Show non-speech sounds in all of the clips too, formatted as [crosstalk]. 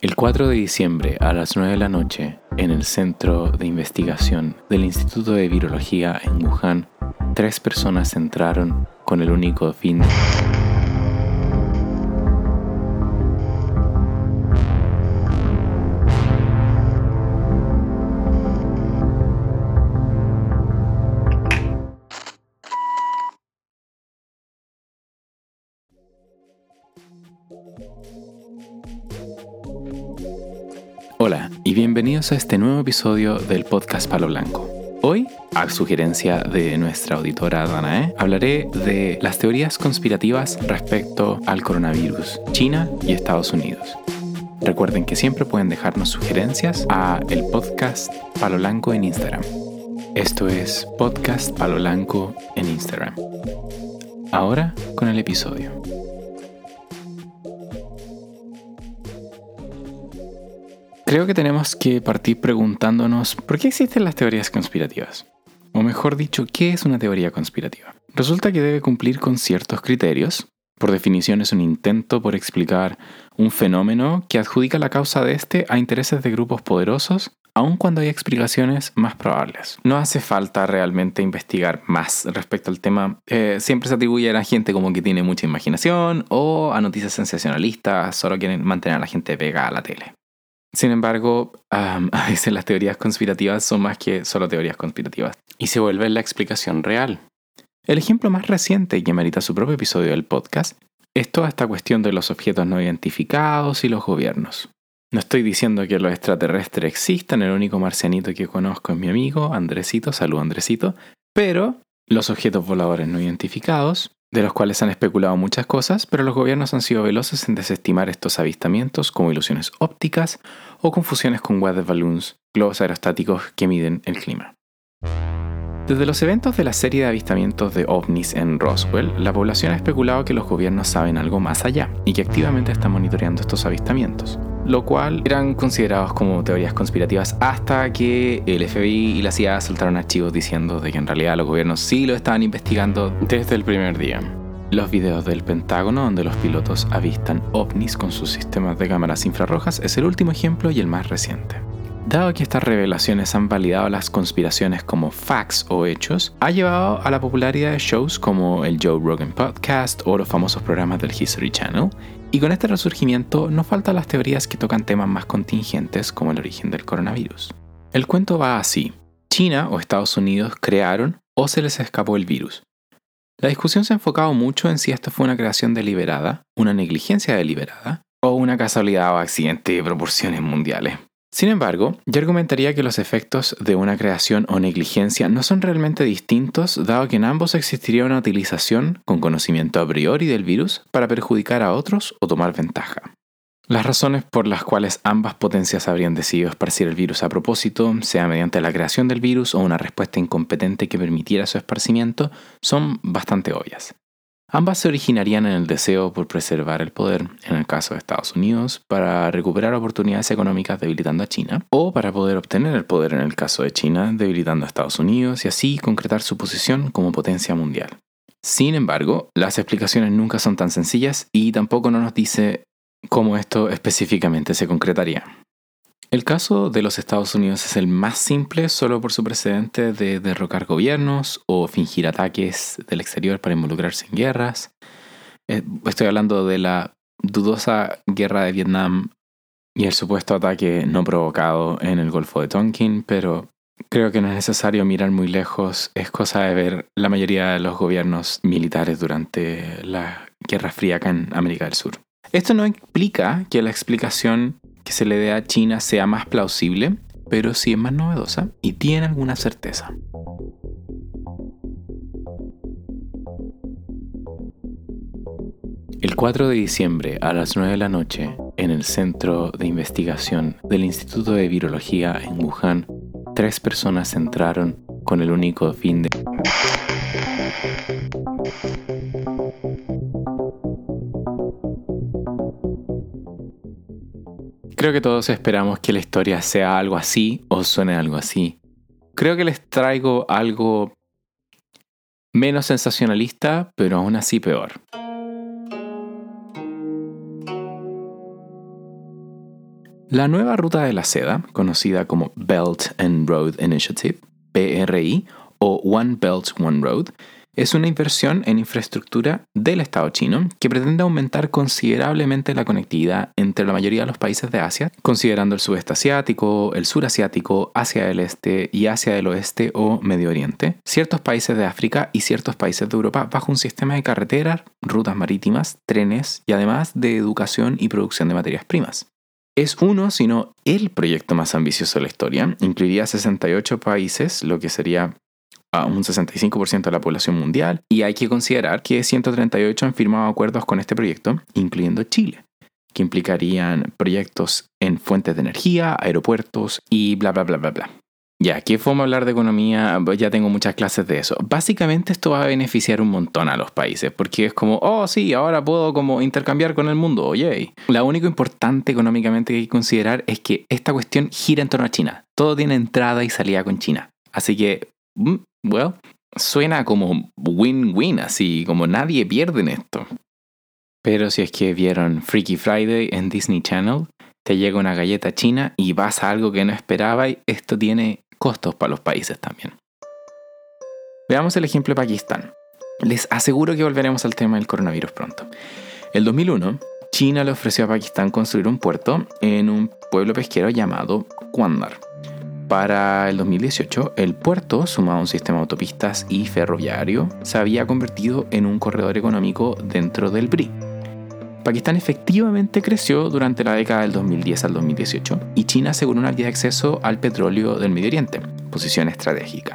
El 4 de diciembre a las 9 de la noche, en el Centro de Investigación del Instituto de Virología en Wuhan, tres personas entraron con el único fin Y bienvenidos a este nuevo episodio del podcast Palo Blanco. Hoy, a sugerencia de nuestra auditora Danae, hablaré de las teorías conspirativas respecto al coronavirus, China y Estados Unidos. Recuerden que siempre pueden dejarnos sugerencias a el podcast Palo Blanco en Instagram. Esto es Podcast Palo Blanco en Instagram. Ahora con el episodio. Creo que tenemos que partir preguntándonos por qué existen las teorías conspirativas. O mejor dicho, ¿qué es una teoría conspirativa? Resulta que debe cumplir con ciertos criterios. Por definición es un intento por explicar un fenómeno que adjudica la causa de este a intereses de grupos poderosos, aun cuando hay explicaciones más probables. No hace falta realmente investigar más respecto al tema. Eh, siempre se atribuye a la gente como que tiene mucha imaginación o a noticias sensacionalistas, solo quieren mantener a la gente pegada a la tele. Sin embargo, [laughs] a veces las teorías conspirativas son más que solo teorías conspirativas y se vuelve la explicación real. El ejemplo más reciente que merita su propio episodio del podcast es toda esta cuestión de los objetos no identificados y los gobiernos. No estoy diciendo que los extraterrestres existan, el único marcianito que conozco es mi amigo Andresito, salud Andresito, pero los objetos voladores no identificados de los cuales han especulado muchas cosas, pero los gobiernos han sido veloces en desestimar estos avistamientos como ilusiones ópticas o confusiones con weather balloons, globos aerostáticos que miden el clima. Desde los eventos de la serie de avistamientos de ovnis en Roswell, la población ha especulado que los gobiernos saben algo más allá y que activamente están monitoreando estos avistamientos, lo cual eran considerados como teorías conspirativas hasta que el FBI y la CIA soltaron archivos diciendo de que en realidad los gobiernos sí lo estaban investigando desde el primer día. Los videos del Pentágono donde los pilotos avistan ovnis con sus sistemas de cámaras infrarrojas es el último ejemplo y el más reciente. Dado que estas revelaciones han validado las conspiraciones como facts o hechos, ha llevado a la popularidad de shows como el Joe Rogan Podcast o los famosos programas del History Channel, y con este resurgimiento no faltan las teorías que tocan temas más contingentes como el origen del coronavirus. El cuento va así. China o Estados Unidos crearon o se les escapó el virus. La discusión se ha enfocado mucho en si esto fue una creación deliberada, una negligencia deliberada o una casualidad o accidente de proporciones mundiales. Sin embargo, yo argumentaría que los efectos de una creación o negligencia no son realmente distintos, dado que en ambos existiría una utilización con conocimiento a priori del virus para perjudicar a otros o tomar ventaja. Las razones por las cuales ambas potencias habrían decidido esparcir el virus a propósito, sea mediante la creación del virus o una respuesta incompetente que permitiera su esparcimiento, son bastante obvias. Ambas se originarían en el deseo por preservar el poder, en el caso de Estados Unidos, para recuperar oportunidades económicas debilitando a China, o para poder obtener el poder en el caso de China, debilitando a Estados Unidos y así concretar su posición como potencia mundial. Sin embargo, las explicaciones nunca son tan sencillas y tampoco no nos dice cómo esto específicamente se concretaría. El caso de los Estados Unidos es el más simple solo por su precedente de derrocar gobiernos o fingir ataques del exterior para involucrarse en guerras. Eh, estoy hablando de la dudosa guerra de Vietnam y el supuesto ataque no provocado en el Golfo de Tonkin, pero creo que no es necesario mirar muy lejos. Es cosa de ver la mayoría de los gobiernos militares durante la Guerra Fría en América del Sur. Esto no implica que la explicación que se le dé a China sea más plausible, pero sí es más novedosa y tiene alguna certeza. El 4 de diciembre a las 9 de la noche, en el Centro de Investigación del Instituto de Virología en Wuhan, tres personas entraron con el único fin de... Creo que todos esperamos que la historia sea algo así o suene algo así. Creo que les traigo algo menos sensacionalista, pero aún así peor. La nueva ruta de la seda, conocida como Belt and Road Initiative, BRI, o One Belt, One Road, es una inversión en infraestructura del Estado chino que pretende aumentar considerablemente la conectividad entre la mayoría de los países de Asia, considerando el sudeste asiático, el sur asiático, Asia del Este y Asia del Oeste o Medio Oriente, ciertos países de África y ciertos países de Europa bajo un sistema de carreteras, rutas marítimas, trenes y además de educación y producción de materias primas. Es uno, sino el proyecto más ambicioso de la historia. Incluiría 68 países, lo que sería a un 65% de la población mundial y hay que considerar que 138 han firmado acuerdos con este proyecto, incluyendo Chile, que implicarían proyectos en fuentes de energía, aeropuertos y bla, bla, bla, bla, bla. Ya, aquí fue hablar de economía, ya tengo muchas clases de eso. Básicamente esto va a beneficiar un montón a los países, porque es como, oh sí, ahora puedo como intercambiar con el mundo, oye. Lo único importante económicamente que hay que considerar es que esta cuestión gira en torno a China. Todo tiene entrada y salida con China. Así que mm, well, suena como win-win, así como nadie pierde en esto. Pero si es que vieron Freaky Friday en Disney Channel, te llega una galleta china y vas a algo que no esperaba esto tiene costos para los países también. Veamos el ejemplo de Pakistán. Les aseguro que volveremos al tema del coronavirus pronto. El 2001, China le ofreció a Pakistán construir un puerto en un pueblo pesquero llamado Kwandar para el 2018, el puerto, sumado a un sistema de autopistas y ferroviario, se había convertido en un corredor económico dentro del BRI. Pakistán efectivamente creció durante la década del 2010 al 2018 y China aseguró una vía de acceso al petróleo del Medio Oriente, posición estratégica.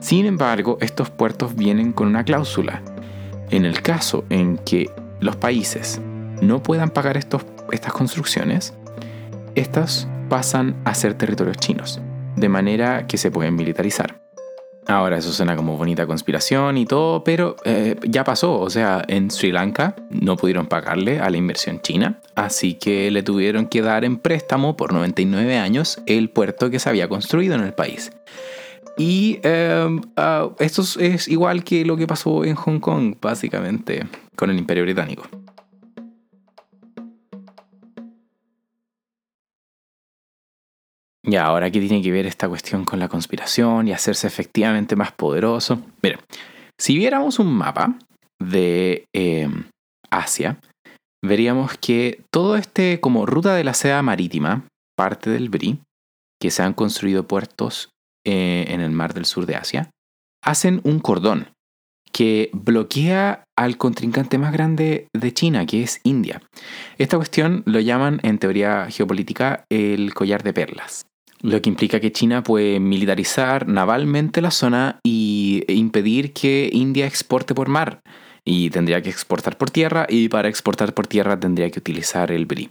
Sin embargo, estos puertos vienen con una cláusula. En el caso en que los países no puedan pagar estos, estas construcciones, estas pasan a ser territorios chinos de manera que se pueden militarizar. Ahora, eso suena como bonita conspiración y todo, pero eh, ya pasó. O sea, en Sri Lanka no pudieron pagarle a la inversión china, así que le tuvieron que dar en préstamo por 99 años el puerto que se había construido en el país. Y em, ah, esto es igual que lo que pasó en Hong Kong, básicamente, con el Imperio Británico. Y ahora, ¿qué tiene que ver esta cuestión con la conspiración y hacerse efectivamente más poderoso? Mire, si viéramos un mapa de em, Asia, veríamos que todo este como ruta de la seda marítima, parte del BRI, que se han construido puertos eh, en el mar del sur de Asia, hacen un cordón que bloquea al contrincante más grande de China, que es India. Esta cuestión lo llaman en teoría geopolítica el collar de perlas lo que implica que China puede militarizar navalmente la zona y impedir que India exporte por mar. Y tendría que exportar por tierra y para exportar por tierra tendría que utilizar el BRI.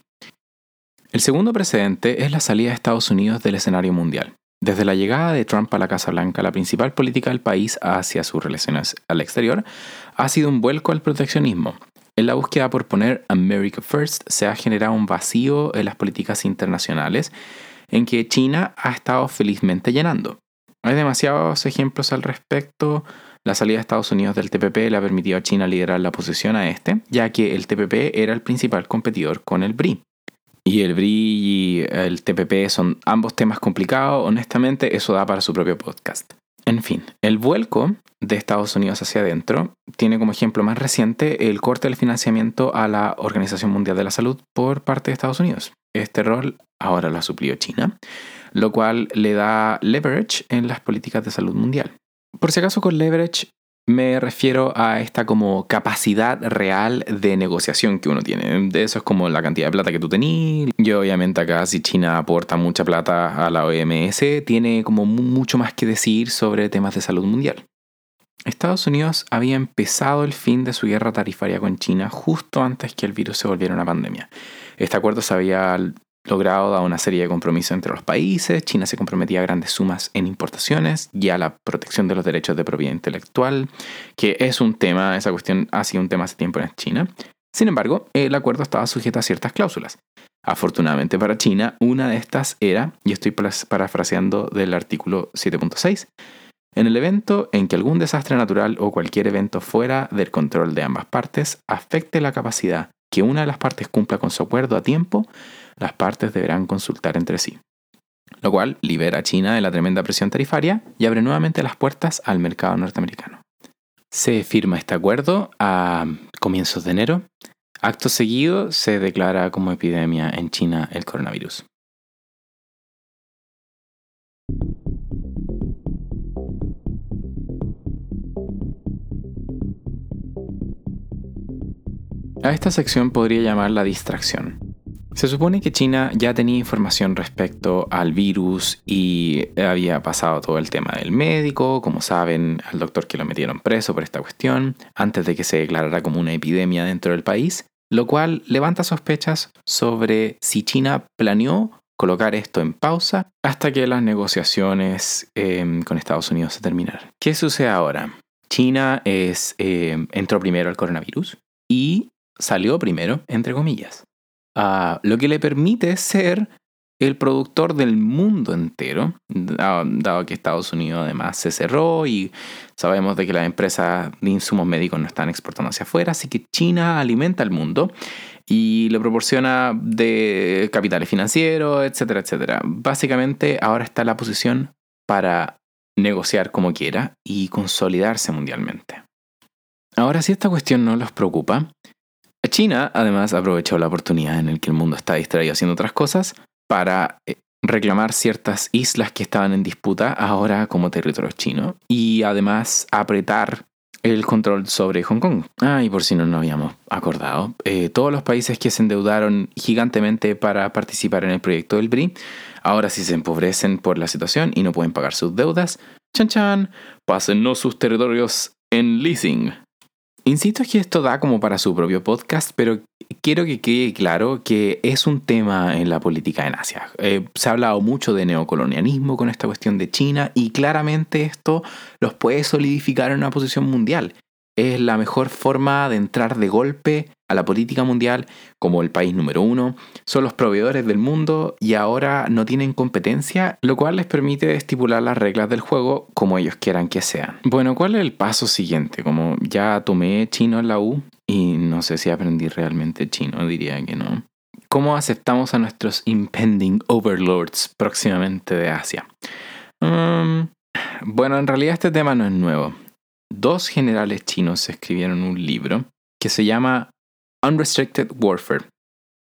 El segundo precedente es la salida de Estados Unidos del escenario mundial. Desde la llegada de Trump a la Casa Blanca, la principal política del país hacia sus relaciones al exterior ha sido un vuelco al proteccionismo. En la búsqueda por poner America First se ha generado un vacío en las políticas internacionales en que China ha estado felizmente llenando. Hay demasiados ejemplos al respecto. La salida de Estados Unidos del TPP le ha permitido a China liderar la posición a este, ya que el TPP era el principal competidor con el BRI. Y el BRI y el TPP son ambos temas complicados, honestamente eso da para su propio podcast. En fin, el vuelco de Estados Unidos hacia adentro tiene como ejemplo más reciente el corte del financiamiento a la Organización Mundial de la Salud por parte de Estados Unidos. Este rol ahora lo ha China, lo cual le da leverage en las políticas de salud mundial. Por si acaso con leverage me refiero a esta como capacidad real de negociación que uno tiene. De eso es como la cantidad de plata que tú tenés. Y obviamente acá si China aporta mucha plata a la OMS, tiene como mucho más que decir sobre temas de salud mundial. Estados Unidos había empezado el fin de su guerra tarifaria con China justo antes que el virus se volviera una pandemia. Este acuerdo se había logrado dar una serie de compromisos entre los países. China se comprometía a grandes sumas en importaciones y a la protección de los derechos de propiedad intelectual, que es un tema, esa cuestión ha sido un tema hace tiempo en China. Sin embargo, el acuerdo estaba sujeto a ciertas cláusulas. Afortunadamente para China, una de estas era, y estoy parafraseando del artículo 7.6, en el evento en que algún desastre natural o cualquier evento fuera del control de ambas partes afecte la capacidad que una de las partes cumpla con su acuerdo a tiempo, las partes deberán consultar entre sí. Lo cual libera a China de la tremenda presión tarifaria y abre nuevamente las puertas al mercado norteamericano. Se firma este acuerdo a comienzos de enero. Acto seguido se declara como epidemia en China el coronavirus. A esta sección podría llamar la distracción. Se supone que China ya tenía información respecto al virus y había pasado todo el tema del médico, como saben, al doctor que lo metieron preso por esta cuestión, antes de que se declarara como una epidemia dentro del país, lo cual levanta sospechas sobre si China planeó colocar esto en pausa hasta que las negociaciones em, con Estados Unidos se terminaran. ¿Qué sucede ahora? China es, em, entró primero al coronavirus y salió primero, entre comillas. Ah, lo que le permite ser el productor del mundo entero, dado que Estados Unidos además se cerró y sabemos de que las empresas de insumos médicos no están exportando hacia afuera, así que China alimenta al mundo y le proporciona de capitales financieros, etcétera, etcétera. Básicamente ahora está la posición para negociar como quiera y consolidarse mundialmente. Ahora, si esta cuestión no los preocupa, China además aprovechó la oportunidad en la que el mundo está distraído haciendo otras cosas para eh, reclamar ciertas islas que estaban en disputa ahora como territorio chino y además apretar el control sobre Hong Kong. Ah, y por si no nos habíamos acordado, eh, todos los países que se endeudaron gigantemente para participar en el proyecto del BRI, ahora sí se empobrecen por la situación y no pueden pagar sus deudas, chan chan, pásennos sus territorios en leasing. Insisto que esto da como para su propio podcast, pero quiero que quede claro que es un tema en la política en Asia. Eh, se ha hablado mucho de neocolonialismo con esta cuestión de China y claramente esto los puede solidificar en una posición mundial es la mejor forma de entrar de golpe a la política mundial como el país número uno. Son los proveedores del mundo y ahora no tienen competencia, lo cual les permite estipular las reglas del juego como ellos quieran que sean. Bueno, ¿cuál es el paso siguiente? Como ya tomé chino en la U y no sé si aprendí realmente chino, diría que no. ¿Cómo aceptamos a nuestros impending overlords próximamente de Asia? Um, bueno, en realidad este tema no es nuevo dos generales chinos escribieron un libro que se llama Unrestricted Warfare.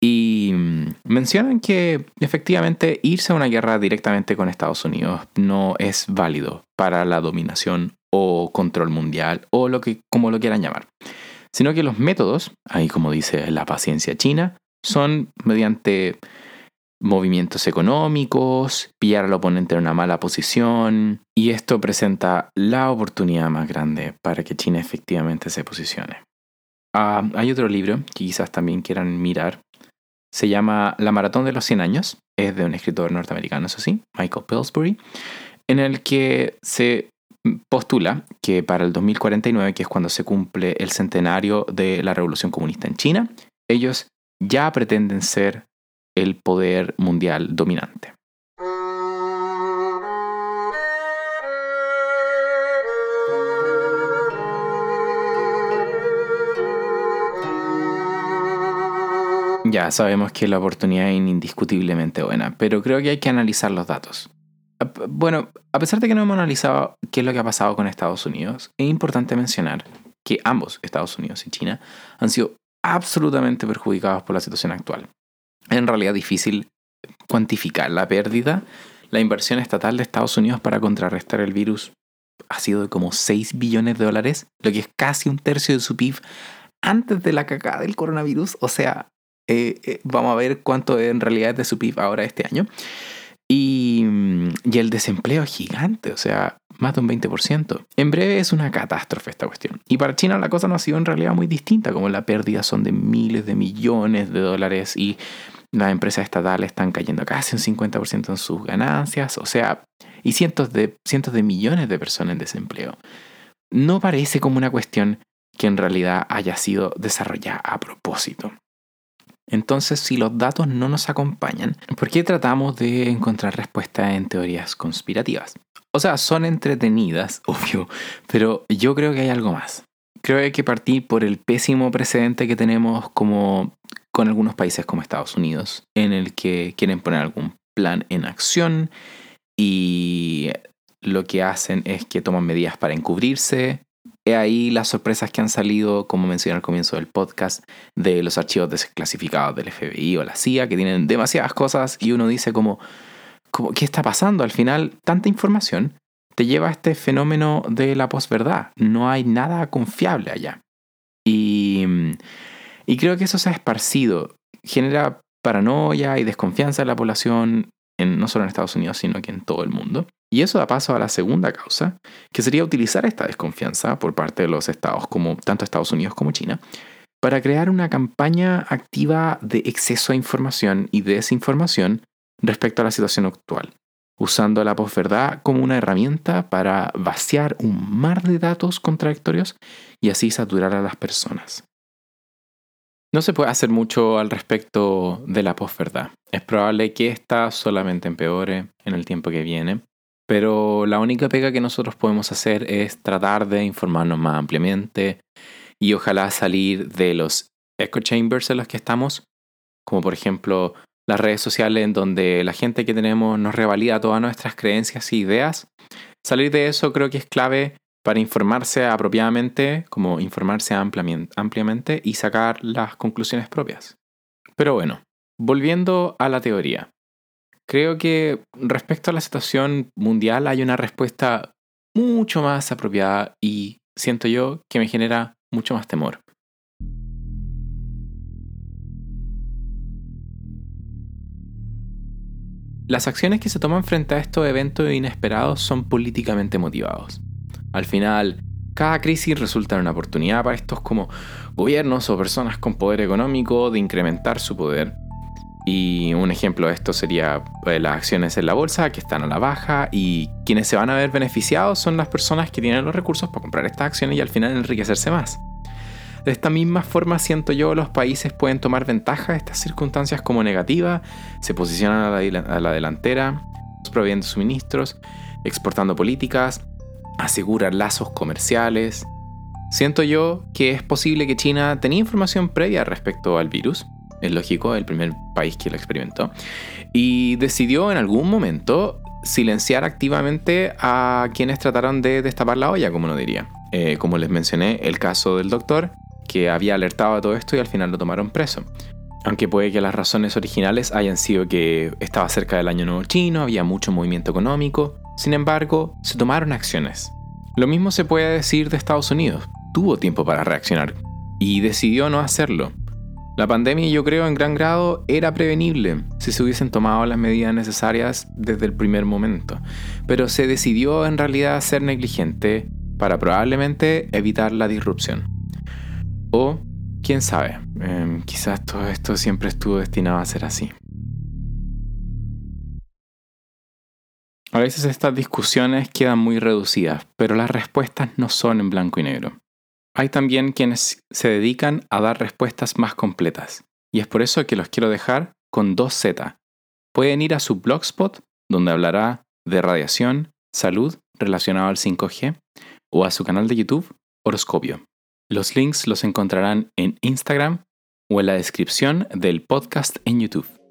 Y mm, mencionan que efectivamente irse a una guerra directamente con Estados Unidos no es válido para la dominación o control mundial o lo que como lo quieran llamar, sino que los métodos, ahí como dice la paciencia china, son mediante movimientos económicos, pillar al oponente en una mala posición, y esto presenta la oportunidad más grande para que China efectivamente se posicione. Ah, hay otro libro que quizás también quieran mirar. Se llama La Maratón de los 100 años. Es de un escritor norteamericano, eso sí, Michael Pillsbury, en el que se postula que para el 2049, que es cuando se cumple el centenario de la Revolución Comunista en China, ellos ya pretenden ser el poder mundial dominante. Ya sabemos que la oportunidad es indiscutiblemente buena, pero creo que hay que analizar los datos. Bueno, a pesar de que no hemos analizado qué es lo que ha pasado con Estados Unidos, es importante mencionar que ambos, Estados Unidos y China, han sido absolutamente perjudicados por la situación actual en realidad difícil cuantificar la pérdida. La inversión estatal de Estados Unidos para contrarrestar el virus ha sido de como 6 billones de dólares, lo que es casi un tercio de su PIB antes de la cagada del coronavirus. O sea, eh, eh, vamos a ver cuánto en realidad es de su PIB ahora este año. Y, y, el desempleo es gigante, o sea, más de un 20%. En breve es una catástrofe esta cuestión. Y para China la cosa no ha sido en realidad muy distinta, como la pérdida son de miles de millones de dólares y las empresas estatales están cayendo casi un 50% en sus ganancias, o sea, y cientos de, cientos de millones de personas en desempleo. No parece como una cuestión que en realidad haya sido desarrollada a propósito. Entonces, si los datos no nos acompañan, ¿por qué tratamos de encontrar respuestas en teorías conspirativas? O sea, son entretenidas, [laughs] obvio, pero yo creo que hay algo más. Creo que partir por el pésimo precedente que tenemos como con algunos países como Estados Unidos, en el que quieren poner algún plan en acción y lo que hacen es que toman medidas para encubrirse. He ahí las sorpresas que han salido, como mencioné al comienzo del podcast, de los archivos desclasificados del FBI o la CIA, que tienen demasiadas cosas y uno dice como, como ¿qué está pasando? Al final, tanta información te lleva a este fenómeno de la posverdad. No hay nada confiable allá. Y, y creo que eso se ha esparcido. Genera paranoia y desconfianza en la población, no solo en Estados Unidos, sino que en todo el mundo. Y eso da paso a la segunda causa, que sería utilizar esta desconfianza por parte de los estados, como tanto Estados Unidos como China, para crear una campaña activa de exceso de información y desinformación respecto a la situación actual, usando la posverdad como una herramienta para vaciar un mar de datos contradictorios y así saturar a las personas. No se puede hacer mucho al respecto de la posverdad. Es probable que ésta solamente empeore en el tiempo que viene pero la única pega que nosotros podemos hacer es tratar de informarnos más ampliamente y ojalá salir de los echo chambers en los que estamos, como por ejemplo las redes sociales en donde la gente que tenemos nos revalida todas nuestras creencias e ideas. Salir de eso creo que es clave para informarse apropiadamente, como informarse ampliamente y sacar las conclusiones propias. Pero bueno, volviendo a la teoría. Creo que respecto a la situación mundial hay una respuesta mucho más apropiada y siento yo que me genera mucho más temor. Las acciones que se toman frente a estos eventos inesperados son políticamente motivados. Al final, cada crisis resulta en una oportunidad para estos como gobiernos o personas con poder económico de incrementar su poder y un ejemplo de esto sería pues, las acciones en la bolsa que están a la baja y quienes se van a ver beneficiados son las personas que tienen los recursos para comprar estas acciones y al final enriquecerse más. De esta misma forma siento yo los países pueden tomar ventaja de estas circunstancias como negativas, se posicionan a la, delantera, proveyendo suministros, exportando políticas, aseguran lazos comerciales. Siento yo que es posible que China tenía información previa respecto al virus es lógico, el primer país que lo experimentó, y decidió en algún momento silenciar activamente a quienes trataron de destapar la olla, como no diría. Eh, como les mencioné, el caso del doctor, que había alertado a todo esto y al final lo tomaron preso. Aunque puede que las razones originales hayan sido que estaba cerca del año nuevo chino, había mucho movimiento económico, sin embargo, se tomaron acciones. Lo mismo se puede decir de Estados Unidos. Tuvo tiempo para reaccionar y decidió no hacerlo. La pandemia yo creo en gran grado era prevenible si se hubiesen tomado las medidas necesarias desde el primer momento, pero se decidió en realidad ser negligente para probablemente evitar la disrupción. O, quién sabe, em, quizás todo esto siempre estuvo destinado a ser así. A veces estas discusiones quedan muy reducidas, pero las respuestas no son en blanco y negro. Hay también quienes se dedican a dar respuestas más completas, y es por eso que los quiero dejar con dos Z. Pueden ir a su blogspot, donde hablará de radiación, salud relacionado al 5G, o a su canal de YouTube, Horoscopio. Los links los encontrarán en Instagram o en la descripción del podcast en YouTube.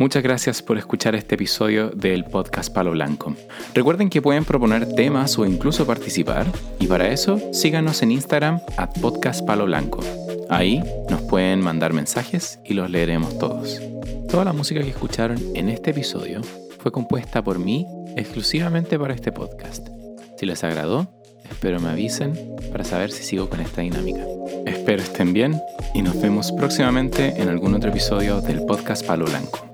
Muchas gracias por escuchar este episodio del podcast Palo Blanco. Recuerden que pueden proponer temas o incluso participar y para eso síganos en Instagram at podcast Palo Blanco. Ahí nos pueden mandar mensajes y los leeremos todos. Toda la música que escucharon en este episodio fue compuesta por mí exclusivamente para este podcast. Si les agradó, espero me avisen para saber si sigo con esta dinámica. Espero estén bien y nos vemos próximamente en algún otro episodio del podcast Palo Blanco.